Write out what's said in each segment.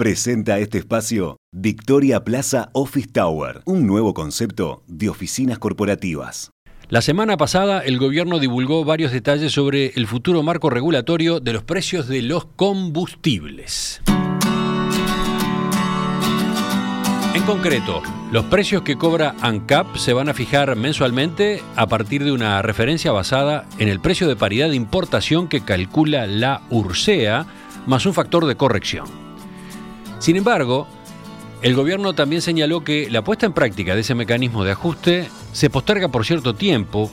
Presenta este espacio Victoria Plaza Office Tower, un nuevo concepto de oficinas corporativas. La semana pasada el gobierno divulgó varios detalles sobre el futuro marco regulatorio de los precios de los combustibles. En concreto, los precios que cobra ANCAP se van a fijar mensualmente a partir de una referencia basada en el precio de paridad de importación que calcula la URSEA, más un factor de corrección. Sin embargo, el gobierno también señaló que la puesta en práctica de ese mecanismo de ajuste se posterga por cierto tiempo,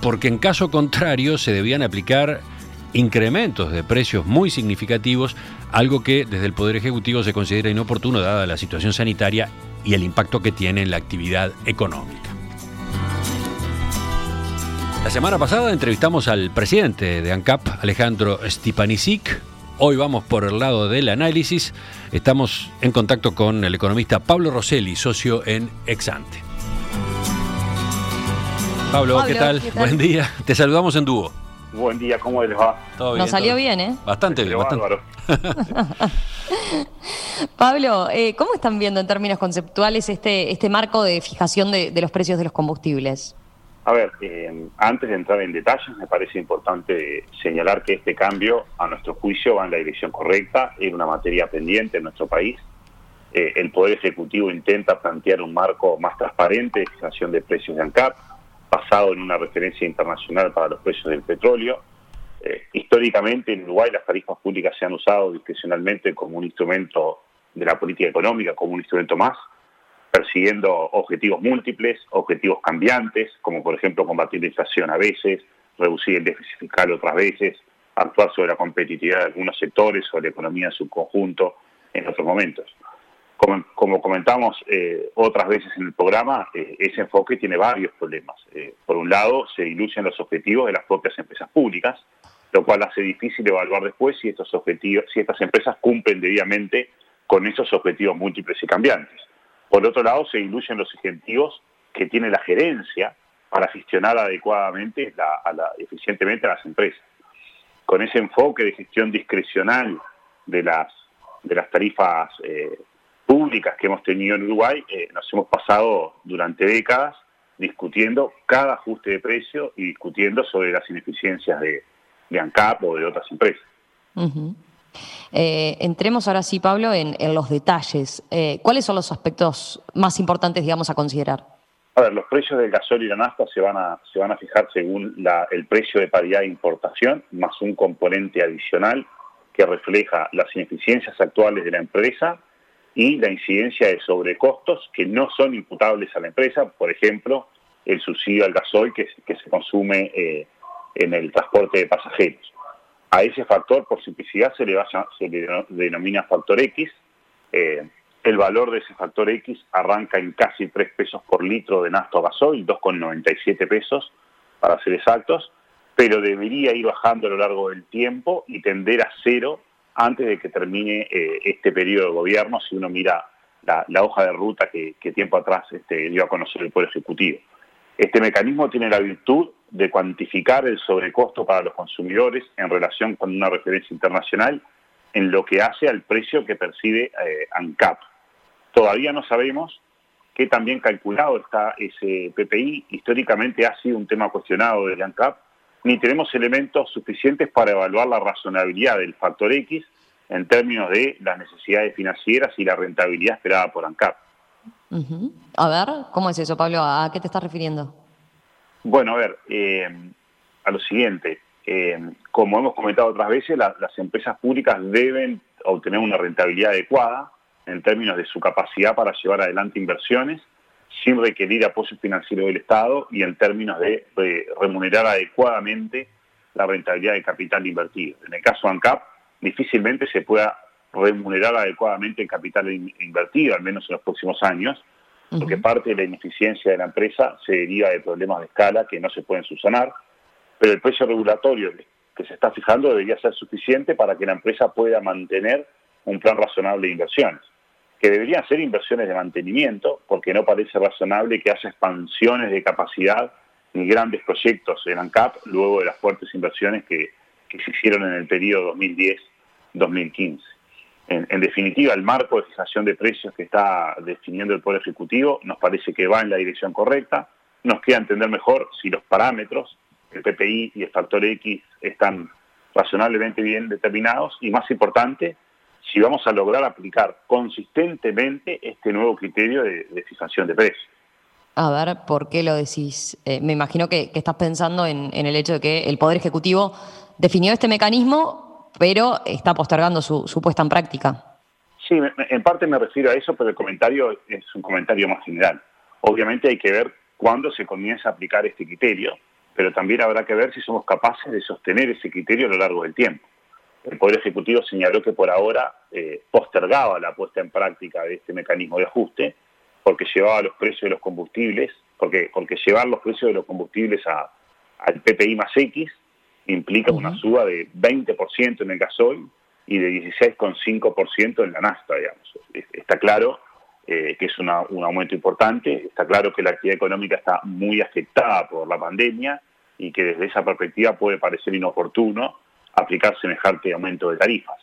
porque en caso contrario se debían aplicar incrementos de precios muy significativos, algo que desde el Poder Ejecutivo se considera inoportuno dada la situación sanitaria y el impacto que tiene en la actividad económica. La semana pasada entrevistamos al presidente de ANCAP, Alejandro Stipanisic. Hoy vamos por el lado del análisis. Estamos en contacto con el economista Pablo Rosselli, socio en Exante. Pablo, ¿qué, tal? Buen día. Te saludamos en dúo. Buen día, ¿cómo les va? Todo bien. Nos salió bien, ¿eh? Bastante bien, bastante. Pablo, eh, ¿cómo están viendo en términos conceptuales este, este marco de fijación de, los precios de los combustibles? A ver, eh, antes de entrar en detalles, me parece importante señalar que este cambio, a nuestro juicio, va en la dirección correcta, en una materia pendiente en nuestro país. Eh, el Poder Ejecutivo intenta plantear un marco más transparente de fijación de precios de ANCAP, basado en una referencia internacional para los precios del petróleo. Eh, históricamente en Uruguay las tarifas públicas se han usado discrecionalmente como un instrumento de la política económica, como un instrumento más, persiguiendo objetivos múltiples, objetivos cambiantes, como por ejemplo combatir la inflación a veces, reducir el déficit fiscal otras veces, actuar sobre la competitividad de algunos sectores, sobre la economía en su conjunto en otros momentos. Como, comentamos eh, otras veces en el programa, eh, ese enfoque tiene varios problemas. Eh, por un lado, se diluyen los objetivos de las propias empresas públicas, lo cual hace difícil evaluar después si estos objetivos, si estas empresas cumplen debidamente con esos objetivos múltiples y cambiantes. Por otro lado, se diluyen los incentivos que tiene la gerencia para gestionar adecuadamente, eficientemente a las empresas. Con ese enfoque de gestión discrecional de las, de las tarifas públicas que hemos tenido en Uruguay, eh, nos hemos pasado durante décadas discutiendo cada ajuste de precio y discutiendo sobre las ineficiencias de, ANCAP o de otras empresas. Eh, entremos ahora sí, Pablo, en, los detalles. Eh, ¿Cuáles son los aspectos más importantes, digamos, a considerar? A los precios del gasol y la nafta se van a, se van a fijar según el precio de paridad de importación, más un componente adicional que refleja las ineficiencias actuales de la empresa y la incidencia de sobrecostos que no son imputables a la empresa, por ejemplo, el subsidio al gasoil que, se consume eh, en el transporte de pasajeros. A ese factor, por simplicidad, se le, se le denomina factor X. Eh, el valor de ese factor X arranca en casi 3 pesos por litro de nafta o gasoil, 2,97 pesos para ser exactos, pero debería ir bajando a lo largo del tiempo y tender a cero antes de que termine eh, este periodo de gobierno, si uno mira la, hoja de ruta que, tiempo atrás este, dio a conocer el Poder Ejecutivo. Este mecanismo tiene la virtud de cuantificar el sobrecosto para los consumidores en relación con una referencia internacional en lo que hace al precio que percibe eh, ANCAP. Todavía no sabemos qué tan bien calculado está ese PPI. Históricamente ha sido un tema cuestionado del ANCAP ni tenemos elementos suficientes para evaluar la razonabilidad del factor X en términos de las necesidades financieras y la rentabilidad esperada por ANCAP. A ver, ¿cómo es eso, Pablo? ¿A qué te estás refiriendo? Bueno, a ver, eh, a lo siguiente. Eh, como hemos comentado otras veces, las empresas públicas deben obtener una rentabilidad adecuada en términos de su capacidad para llevar adelante inversiones sin requerir apoyo financiero del Estado y en términos de, remunerar adecuadamente la rentabilidad de capital invertido. En el caso de ANCAP, difícilmente se pueda remunerar adecuadamente el capital invertido, al menos en los próximos años, porque parte de la ineficiencia de la empresa se deriva de problemas de escala que no se pueden subsanar, pero el precio regulatorio que se está fijando debería ser suficiente para que la empresa pueda mantener un plan razonable de inversiones que deberían ser inversiones de mantenimiento, porque no parece razonable que haya expansiones de capacidad ni grandes proyectos en ANCAP luego de las fuertes inversiones que, se hicieron en el periodo 2010-2015. En, definitiva, el marco de fijación de precios que está definiendo el Poder Ejecutivo nos parece que va en la dirección correcta. Nos queda entender mejor si los parámetros, el PPI y el factor X, están razonablemente bien determinados y, más importante, si vamos a lograr aplicar consistentemente este nuevo criterio de, fijación de precios. A ver, ¿por qué lo decís? Eh, me imagino que, estás pensando en, el hecho de que el Poder Ejecutivo definió este mecanismo pero está postergando su, puesta en práctica. Sí, en parte me refiero a eso, pero el comentario es un comentario más general. Obviamente hay que ver cuándo se comienza a aplicar este criterio, pero también habrá que ver si somos capaces de sostener ese criterio a lo largo del tiempo. El Poder Ejecutivo señaló que por ahora eh, postergaba la puesta en práctica de este mecanismo de ajuste porque llevaba los precios de los combustibles, porque, porque llevar los precios de los combustibles a, al PPI más X implica una suba de 20% en el gasoil y de 16,5% en la nafta, digamos. Está claro eh, que es un aumento importante, está claro que la actividad económica está muy afectada por la pandemia y que desde esa perspectiva puede parecer inoportuno aplicar semejante aumento de tarifas.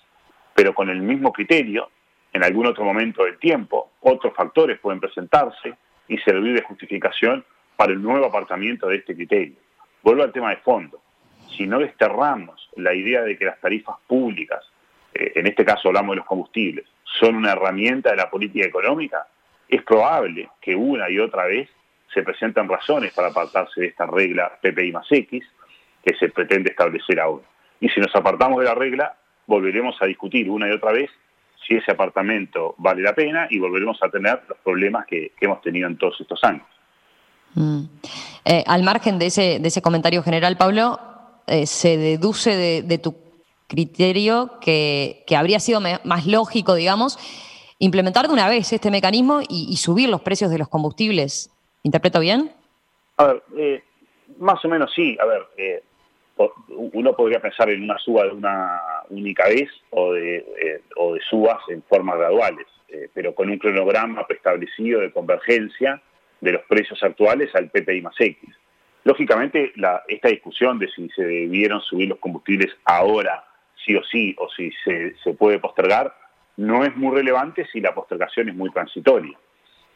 Pero con el mismo criterio, en algún otro momento del tiempo, otros factores pueden presentarse y servir de justificación para el nuevo apartamiento de este criterio. Vuelvo al tema de fondo si no desterramos la idea de que las tarifas públicas, eh, en este caso hablamos de los combustibles, son una herramienta de la política económica, es probable que una y otra vez se presenten razones para apartarse de esta regla PPI más X que se pretende establecer ahora. Y si nos apartamos de la regla, volveremos a discutir una y otra vez si ese apartamento vale la pena y volveremos a tener los problemas que, hemos tenido en todos estos años. Mm. Eh, al margen de ese, de ese comentario general, Pablo, eh, se deduce de, tu criterio que, habría sido más lógico, digamos, implementar de una vez este mecanismo y, subir los precios de los combustibles. ¿Interpreto bien? A ver, eh, más o menos sí. A ver, eh, uno podría pensar en una suba de una única vez o de, o de subas en formas graduales, pero con un cronograma preestablecido de convergencia de los precios actuales al PPI más X. Lógicamente, esta discusión de si se debieron subir los combustibles ahora, sí o sí, o si se, puede postergar, no es muy relevante si la postergación es muy transitoria.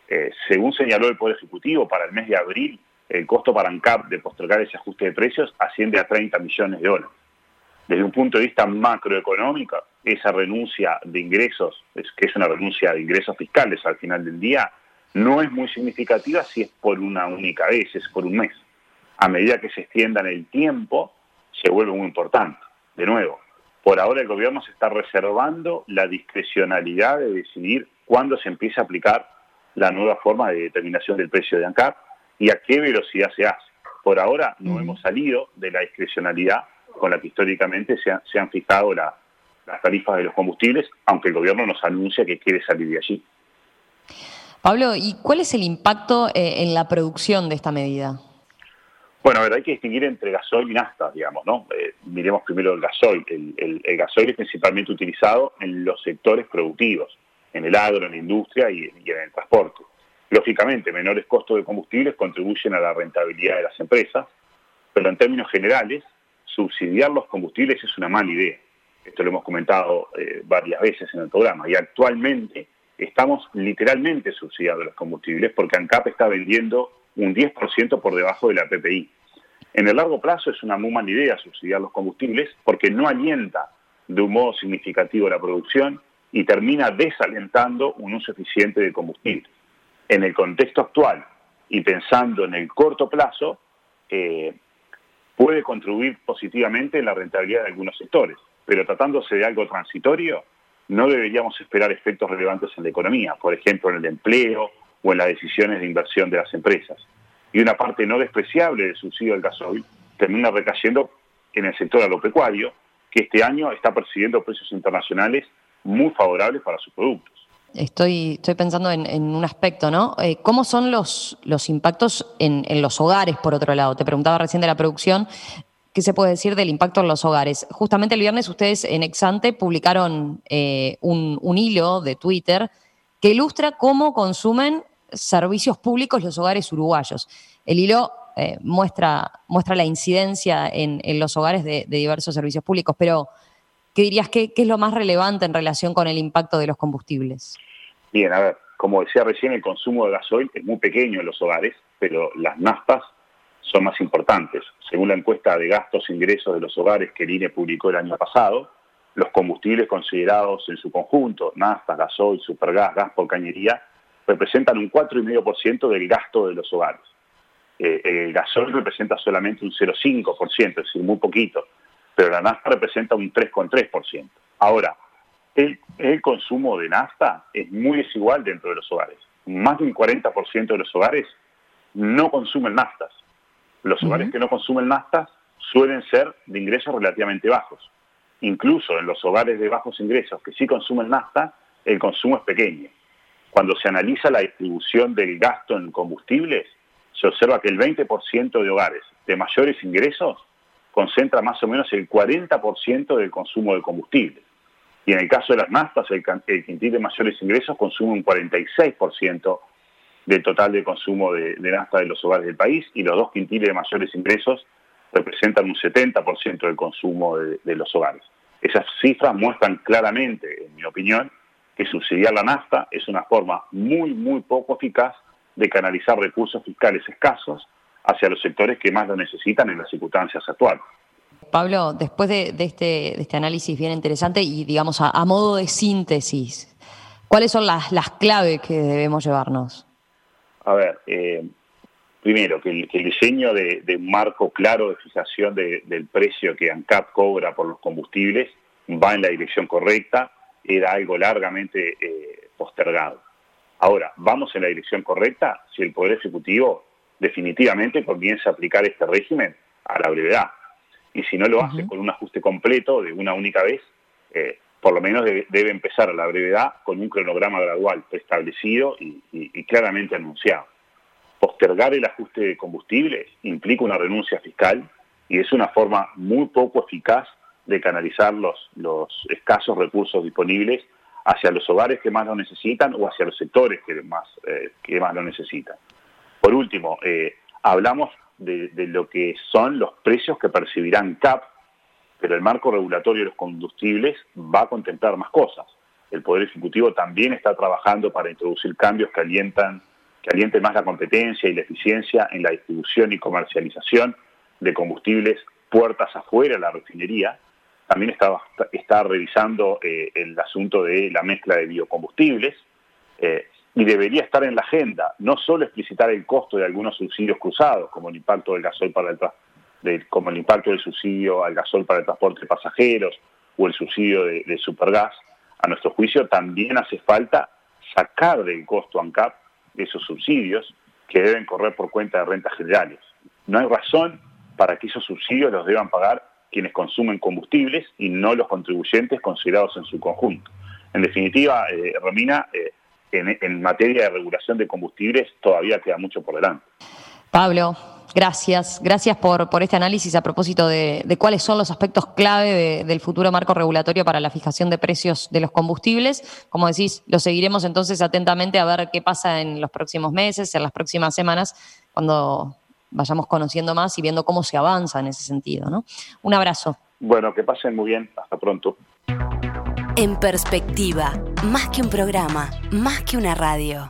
Eh, según señaló el Poder Ejecutivo, para el mes de abril, el costo para ANCAP de postergar ese ajuste de precios asciende a 30 millones de dólares. Desde un punto de vista macroeconómico, esa renuncia de ingresos, que es una renuncia de ingresos fiscales al final del día, no es muy significativa si es por una única vez, es por un mes a medida que se extienda en el tiempo, se vuelve muy importante. De nuevo, por ahora el gobierno se está reservando la discrecionalidad de decidir cuándo se empieza a aplicar la nueva forma de determinación del precio de ANCAP y a qué velocidad se hace. Por ahora no hemos salido de la discrecionalidad con la que históricamente se, han fijado las tarifas de los combustibles, aunque el gobierno nos anuncia que quiere salir de allí. Pablo, ¿y cuál es el impacto eh, en la producción de esta medida? Bueno, a ver, hay que distinguir entre gasoil y nafta, digamos, ¿no? Eh, miremos primero el gasoil. El, gasoil es principalmente utilizado en los sectores productivos, en el agro, en la industria y, en el transporte. Lógicamente, menores costos de combustibles contribuyen a la rentabilidad de las empresas, pero en términos generales, subsidiar los combustibles es una mala idea. Esto lo hemos comentado eh, varias veces en el programa. Y actualmente estamos literalmente subsidiando los combustibles porque ANCAP está vendiendo un 10% por debajo de la PPI. En el largo plazo es una muy mala idea subsidiar los combustibles porque no alienta de un modo significativo la producción y termina desalentando un uso eficiente de combustible. En el contexto actual y pensando en el corto plazo, eh, puede contribuir positivamente en la rentabilidad de algunos sectores, pero tratándose de algo transitorio, no deberíamos esperar efectos relevantes en la economía, por ejemplo en el empleo o en las decisiones de inversión de las empresas. Y una parte no despreciable del subsidio del gasoil termina recayendo en el sector agropecuario, que este año está persiguiendo precios internacionales muy favorables para sus productos. Estoy, estoy pensando en, un aspecto, ¿no? Eh, ¿Cómo son los, los impactos en, los hogares, por otro lado? Te preguntaba recién de la producción. ¿Qué se puede decir del impacto en los hogares? Justamente el viernes ustedes en Exante publicaron eh, un, un hilo de Twitter que ilustra cómo consumen servicios públicos los hogares uruguayos. El hilo eh, muestra, muestra la incidencia en, los hogares de, diversos servicios públicos, pero ¿qué dirías que es lo más relevante en relación con el impacto de los combustibles? Bien, a ver, como decía recién, el consumo de gasoil es muy pequeño en los hogares, pero las naftas son más importantes. Según la encuesta de gastos e ingresos de los hogares que el INE publicó el año pasado, los combustibles considerados en su conjunto, naftas, gasoil, supergas, gas por cañería, representan un 4,5% del gasto de los hogares. Eh, el gasoil representa solamente un 0,5%, es decir, muy poquito, pero la nafta representa un 3,3%. Ahora, el, el, consumo de nafta es muy desigual dentro de los hogares. Más de un 40% de los hogares no consumen naftas. Los hogares que no consumen naftas suelen ser de ingresos relativamente bajos. Incluso en los hogares de bajos ingresos que sí consumen nafta, el consumo es pequeño. Cuando se analiza la distribución del gasto en combustibles, se observa que el 20% de hogares de mayores ingresos concentra más o menos el 40% del consumo de combustible. Y en el caso de las naftas, el, quintil de mayores ingresos consume un 46% del total de consumo de, nafta de los hogares del país y los dos quintiles de mayores ingresos representan un 70% del consumo de, de, los hogares. Esas cifras muestran claramente, en mi opinión, que subsidiar la nafta es una forma muy, muy poco eficaz de canalizar recursos fiscales escasos hacia los sectores que más lo necesitan en las circunstancias actuales. Pablo, después de, este, este, análisis bien interesante y digamos a, modo de síntesis, ¿cuáles son las, claves que debemos llevarnos? A ver, eh, primero, que el, diseño de, un marco claro de fijación del precio que ANCAP cobra por los combustibles va en la dirección correcta, era algo largamente eh, postergado. Ahora, ¿vamos en la dirección correcta si el Poder Ejecutivo definitivamente comienza a aplicar este régimen a la brevedad? Y si no lo hace con un ajuste completo de una única vez, eh, por lo menos debe, empezar a la brevedad con un cronograma gradual establecido y, claramente anunciado. Postergar el ajuste de combustibles implica una renuncia fiscal y es una forma muy poco eficaz de canalizar los, los escasos recursos disponibles hacia los hogares que más lo necesitan o hacia los sectores que más, eh, que más lo necesitan. Por último, eh, hablamos de, lo que son los precios que percibirán CAP, pero el marco regulatorio de los combustibles va a contemplar más cosas. El Poder Ejecutivo también está trabajando para introducir cambios que alientan que alienten más la competencia y la eficiencia en la distribución y comercialización de combustibles puertas afuera de la refinería, también está, está revisando eh, el asunto de la mezcla de biocombustibles eh, y debería estar en la agenda, no solo explicitar el costo de algunos subsidios cruzados, como el impacto del gasol para el como el impacto del subsidio al gasol para el transporte de pasajeros o el subsidio de, de supergas, a nuestro juicio también hace falta sacar del costo ANCAP esos subsidios que deben correr por cuenta de rentas generales. No hay razón para que esos subsidios los deban pagar quienes consumen combustibles y no los contribuyentes considerados en su conjunto. En definitiva, eh, Romina, eh, en, materia de regulación de combustibles todavía queda mucho por delante. Pablo, gracias. Gracias por, por este análisis a propósito de, cuáles son los aspectos clave del futuro marco regulatorio para la fijación de precios de los combustibles. Como decís, lo seguiremos entonces atentamente a ver qué pasa en los próximos meses, en las próximas semanas, cuando vayamos conociendo más y viendo cómo se avanza en ese sentido. ¿no? Un abrazo. Bueno, que pasen muy bien. Hasta pronto. En perspectiva, más que un programa, más que una radio.